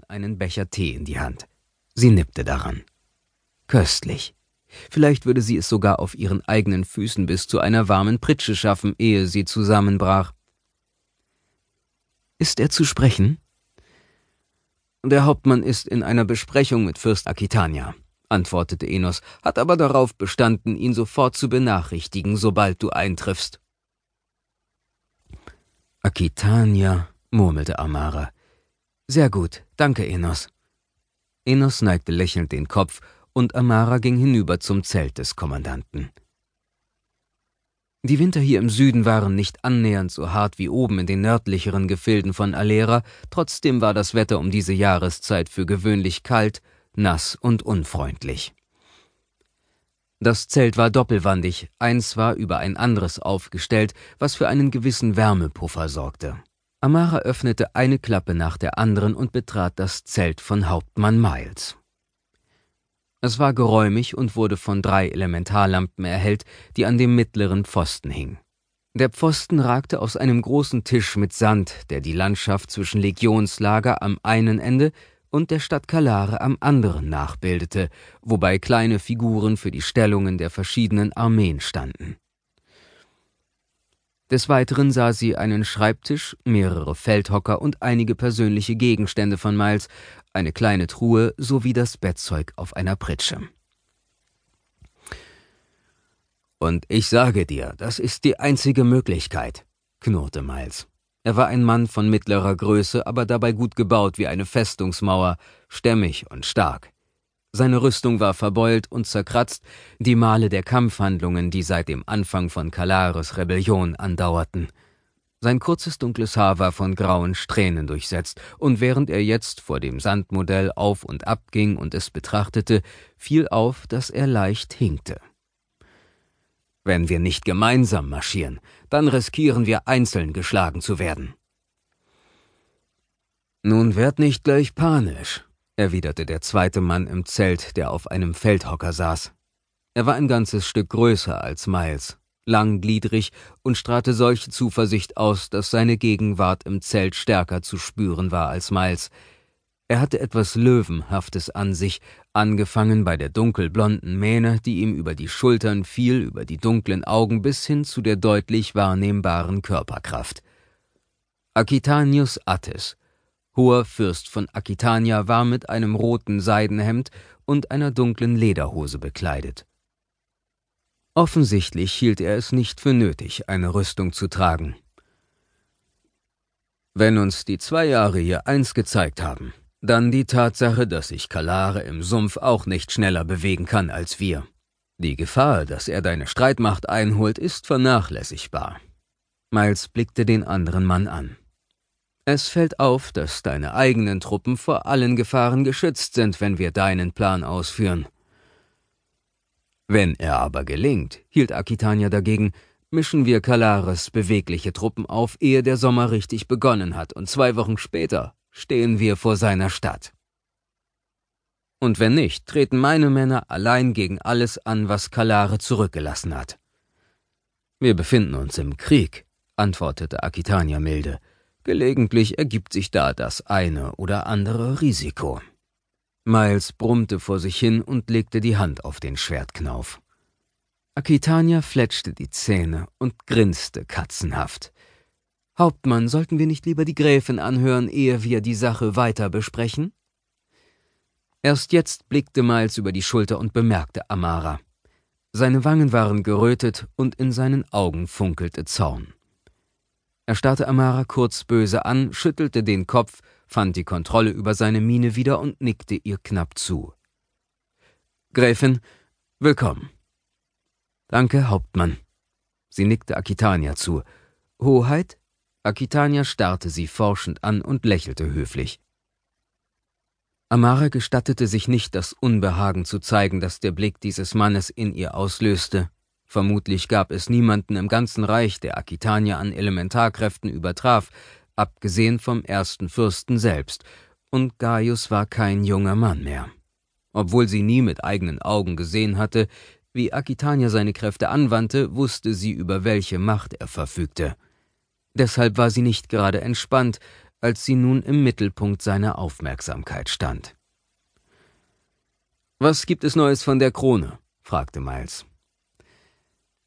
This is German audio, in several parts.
ihnen einen Becher Tee in die Hand. Sie nippte daran. Köstlich. Vielleicht würde sie es sogar auf ihren eigenen Füßen bis zu einer warmen Pritsche schaffen, ehe sie zusammenbrach. Ist er zu sprechen? Der Hauptmann ist in einer Besprechung mit Fürst Akitania, antwortete Enos, hat aber darauf bestanden, ihn sofort zu benachrichtigen, sobald du eintriffst. Akitania, murmelte Amara. Sehr gut, danke, Enos. Enos neigte lächelnd den Kopf, und Amara ging hinüber zum Zelt des Kommandanten. Die Winter hier im Süden waren nicht annähernd so hart wie oben in den nördlicheren Gefilden von Alera, trotzdem war das Wetter um diese Jahreszeit für gewöhnlich kalt, nass und unfreundlich. Das Zelt war doppelwandig, eins war über ein anderes aufgestellt, was für einen gewissen Wärmepuffer sorgte. Amara öffnete eine Klappe nach der anderen und betrat das Zelt von Hauptmann Miles. Es war geräumig und wurde von drei Elementarlampen erhellt, die an dem mittleren Pfosten hingen. Der Pfosten ragte aus einem großen Tisch mit Sand, der die Landschaft zwischen Legionslager am einen Ende und der Stadt Kalare am anderen nachbildete, wobei kleine Figuren für die Stellungen der verschiedenen Armeen standen. Des Weiteren sah sie einen Schreibtisch, mehrere Feldhocker und einige persönliche Gegenstände von Miles, eine kleine Truhe sowie das Bettzeug auf einer Pritsche. Und ich sage dir, das ist die einzige Möglichkeit, knurrte Miles. Er war ein Mann von mittlerer Größe, aber dabei gut gebaut wie eine Festungsmauer, stämmig und stark. Seine Rüstung war verbeult und zerkratzt, die Male der Kampfhandlungen, die seit dem Anfang von Kalares Rebellion andauerten. Sein kurzes dunkles Haar war von grauen Strähnen durchsetzt, und während er jetzt vor dem Sandmodell auf und ab ging und es betrachtete, fiel auf, dass er leicht hinkte. Wenn wir nicht gemeinsam marschieren, dann riskieren wir einzeln geschlagen zu werden. Nun werd nicht gleich panisch, erwiderte der zweite Mann im Zelt, der auf einem Feldhocker saß. Er war ein ganzes Stück größer als Miles, langgliedrig und strahlte solche Zuversicht aus, dass seine Gegenwart im Zelt stärker zu spüren war als Miles, er hatte etwas Löwenhaftes an sich, angefangen bei der dunkelblonden Mähne, die ihm über die Schultern fiel, über die dunklen Augen bis hin zu der deutlich wahrnehmbaren Körperkraft. Aquitanius Attis, hoher Fürst von Aquitania, war mit einem roten Seidenhemd und einer dunklen Lederhose bekleidet. Offensichtlich hielt er es nicht für nötig, eine Rüstung zu tragen. Wenn uns die zwei Jahre hier eins gezeigt haben, dann die Tatsache, dass sich Kalare im Sumpf auch nicht schneller bewegen kann als wir. Die Gefahr, dass er deine Streitmacht einholt, ist vernachlässigbar. Miles blickte den anderen Mann an. Es fällt auf, dass deine eigenen Truppen vor allen Gefahren geschützt sind, wenn wir deinen Plan ausführen. Wenn er aber gelingt, hielt Akitania dagegen, mischen wir Kalares bewegliche Truppen auf, ehe der Sommer richtig begonnen hat, und zwei Wochen später stehen wir vor seiner Stadt. Und wenn nicht, treten meine Männer allein gegen alles an, was Kalare zurückgelassen hat. Wir befinden uns im Krieg, antwortete Akitania milde. Gelegentlich ergibt sich da das eine oder andere Risiko. Miles brummte vor sich hin und legte die Hand auf den Schwertknauf. Akitania fletschte die Zähne und grinste katzenhaft. Hauptmann, sollten wir nicht lieber die Gräfin anhören, ehe wir die Sache weiter besprechen? Erst jetzt blickte Miles über die Schulter und bemerkte Amara. Seine Wangen waren gerötet und in seinen Augen funkelte Zorn. Er starrte Amara kurz böse an, schüttelte den Kopf, fand die Kontrolle über seine Miene wieder und nickte ihr knapp zu. Gräfin, willkommen. Danke, Hauptmann. Sie nickte Akitania zu. Hoheit? Akitania starrte sie forschend an und lächelte höflich. Amara gestattete sich nicht, das Unbehagen zu zeigen, das der Blick dieses Mannes in ihr auslöste. Vermutlich gab es niemanden im ganzen Reich, der Akitania an Elementarkräften übertraf, abgesehen vom ersten Fürsten selbst, und Gaius war kein junger Mann mehr. Obwohl sie nie mit eigenen Augen gesehen hatte, wie Akitania seine Kräfte anwandte, wusste sie, über welche Macht er verfügte. Deshalb war sie nicht gerade entspannt, als sie nun im Mittelpunkt seiner Aufmerksamkeit stand. Was gibt es Neues von der Krone? fragte Miles.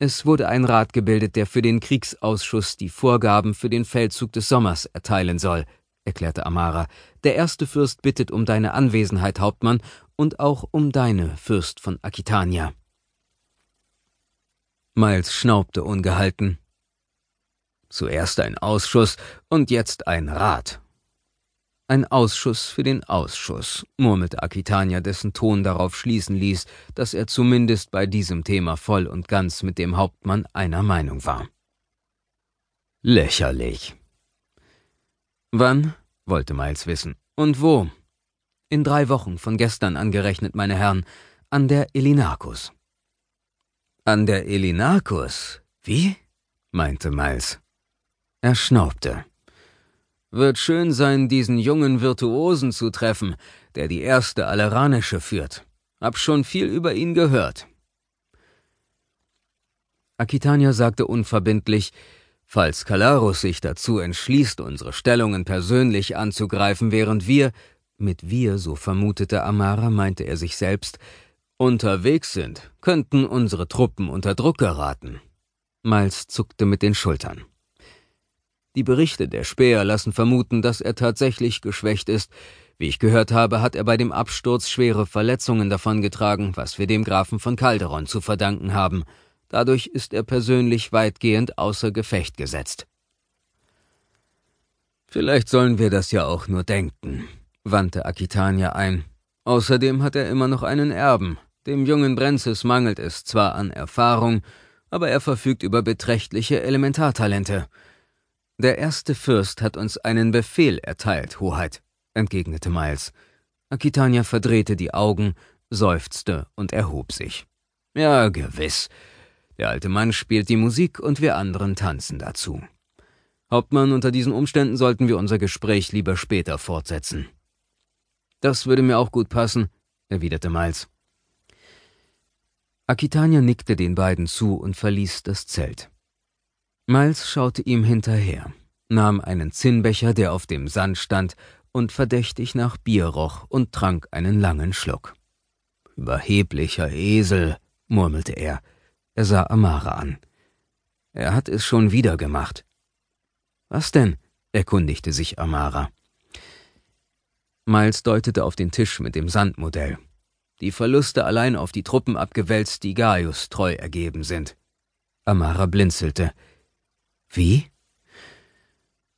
Es wurde ein Rat gebildet, der für den Kriegsausschuss die Vorgaben für den Feldzug des Sommers erteilen soll, erklärte Amara. Der erste Fürst bittet um deine Anwesenheit, Hauptmann, und auch um deine, Fürst von Aquitania. Miles schnaubte ungehalten. Zuerst ein Ausschuss und jetzt ein Rat. Ein Ausschuss für den Ausschuss, murmelte Aquitania, dessen Ton darauf schließen ließ, dass er zumindest bei diesem Thema voll und ganz mit dem Hauptmann einer Meinung war. Lächerlich. Wann? wollte Miles wissen. Und wo? In drei Wochen von gestern angerechnet, meine Herren, an der Elinarchus. An der Elinarchus? Wie? meinte Miles. Er schnaubte. Wird schön sein, diesen jungen Virtuosen zu treffen, der die erste Aleranische führt. Hab schon viel über ihn gehört. Aquitania sagte unverbindlich, falls Kalarus sich dazu entschließt, unsere Stellungen persönlich anzugreifen, während wir, mit wir, so vermutete Amara, meinte er sich selbst, unterwegs sind, könnten unsere Truppen unter Druck geraten. Miles zuckte mit den Schultern. Die Berichte der Späher lassen vermuten, dass er tatsächlich geschwächt ist. Wie ich gehört habe, hat er bei dem Absturz schwere Verletzungen davongetragen, was wir dem Grafen von Calderon zu verdanken haben. Dadurch ist er persönlich weitgehend außer Gefecht gesetzt. Vielleicht sollen wir das ja auch nur denken, wandte Aquitania ein. Außerdem hat er immer noch einen Erben. Dem jungen Brenzis mangelt es zwar an Erfahrung, aber er verfügt über beträchtliche Elementartalente. Der erste Fürst hat uns einen Befehl erteilt, Hoheit, entgegnete Miles. Aquitania verdrehte die Augen, seufzte und erhob sich. Ja, gewiss. Der alte Mann spielt die Musik und wir anderen tanzen dazu. Hauptmann, unter diesen Umständen sollten wir unser Gespräch lieber später fortsetzen. Das würde mir auch gut passen, erwiderte Miles. Aquitania nickte den beiden zu und verließ das Zelt. Miles schaute ihm hinterher, nahm einen Zinnbecher, der auf dem Sand stand, und verdächtig nach Bier roch und trank einen langen Schluck. Überheblicher Esel, murmelte er. Er sah Amara an. Er hat es schon wieder gemacht. Was denn? erkundigte sich Amara. Miles deutete auf den Tisch mit dem Sandmodell. Die Verluste allein auf die Truppen abgewälzt, die Gaius treu ergeben sind. Amara blinzelte. Wie?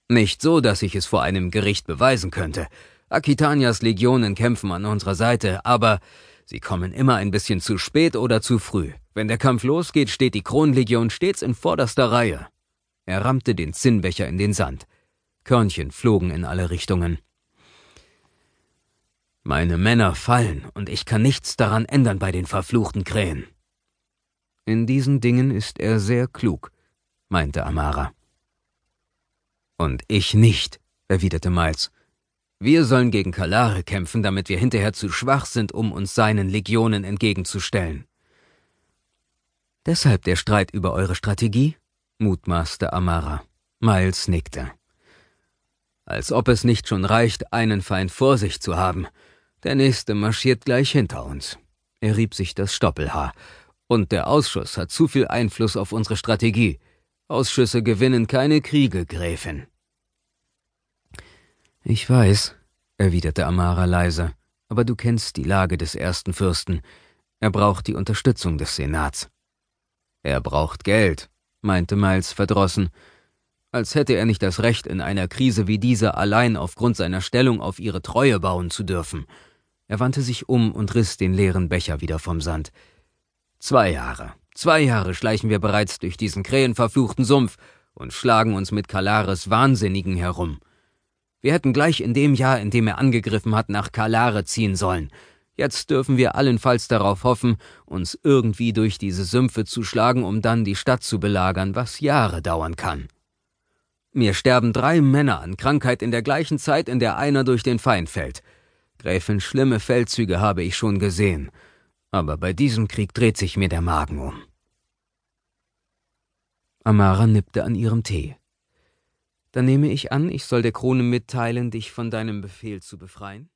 Nicht so, dass ich es vor einem Gericht beweisen könnte. Aquitanias Legionen kämpfen an unserer Seite, aber sie kommen immer ein bisschen zu spät oder zu früh. Wenn der Kampf losgeht, steht die Kronlegion stets in vorderster Reihe. Er rammte den Zinnbecher in den Sand. Körnchen flogen in alle Richtungen. Meine Männer fallen, und ich kann nichts daran ändern bei den verfluchten Krähen. In diesen Dingen ist er sehr klug, meinte Amara. Und ich nicht, erwiderte Miles. Wir sollen gegen Kalare kämpfen, damit wir hinterher zu schwach sind, um uns seinen Legionen entgegenzustellen. Deshalb der Streit über eure Strategie? mutmaßte Amara. Miles nickte. Als ob es nicht schon reicht, einen Feind vor sich zu haben. Der nächste marschiert gleich hinter uns. Er rieb sich das Stoppelhaar. Und der Ausschuss hat zu viel Einfluss auf unsere Strategie. Ausschüsse gewinnen keine Kriege, Gräfin. Ich weiß, erwiderte Amara leise, aber du kennst die Lage des ersten Fürsten. Er braucht die Unterstützung des Senats. Er braucht Geld, meinte Miles verdrossen, als hätte er nicht das Recht, in einer Krise wie dieser allein aufgrund seiner Stellung auf ihre Treue bauen zu dürfen. Er wandte sich um und riss den leeren Becher wieder vom Sand. Zwei Jahre, Zwei Jahre schleichen wir bereits durch diesen krähenverfluchten Sumpf und schlagen uns mit Kalares Wahnsinnigen herum. Wir hätten gleich in dem Jahr, in dem er angegriffen hat, nach Kalare ziehen sollen. Jetzt dürfen wir allenfalls darauf hoffen, uns irgendwie durch diese Sümpfe zu schlagen, um dann die Stadt zu belagern, was Jahre dauern kann. Mir sterben drei Männer an Krankheit in der gleichen Zeit, in der einer durch den Feind fällt. Gräfin, schlimme Feldzüge habe ich schon gesehen, aber bei diesem Krieg dreht sich mir der Magen um. Amara nippte an ihrem Tee. Dann nehme ich an, ich soll der Krone mitteilen, dich von deinem Befehl zu befreien?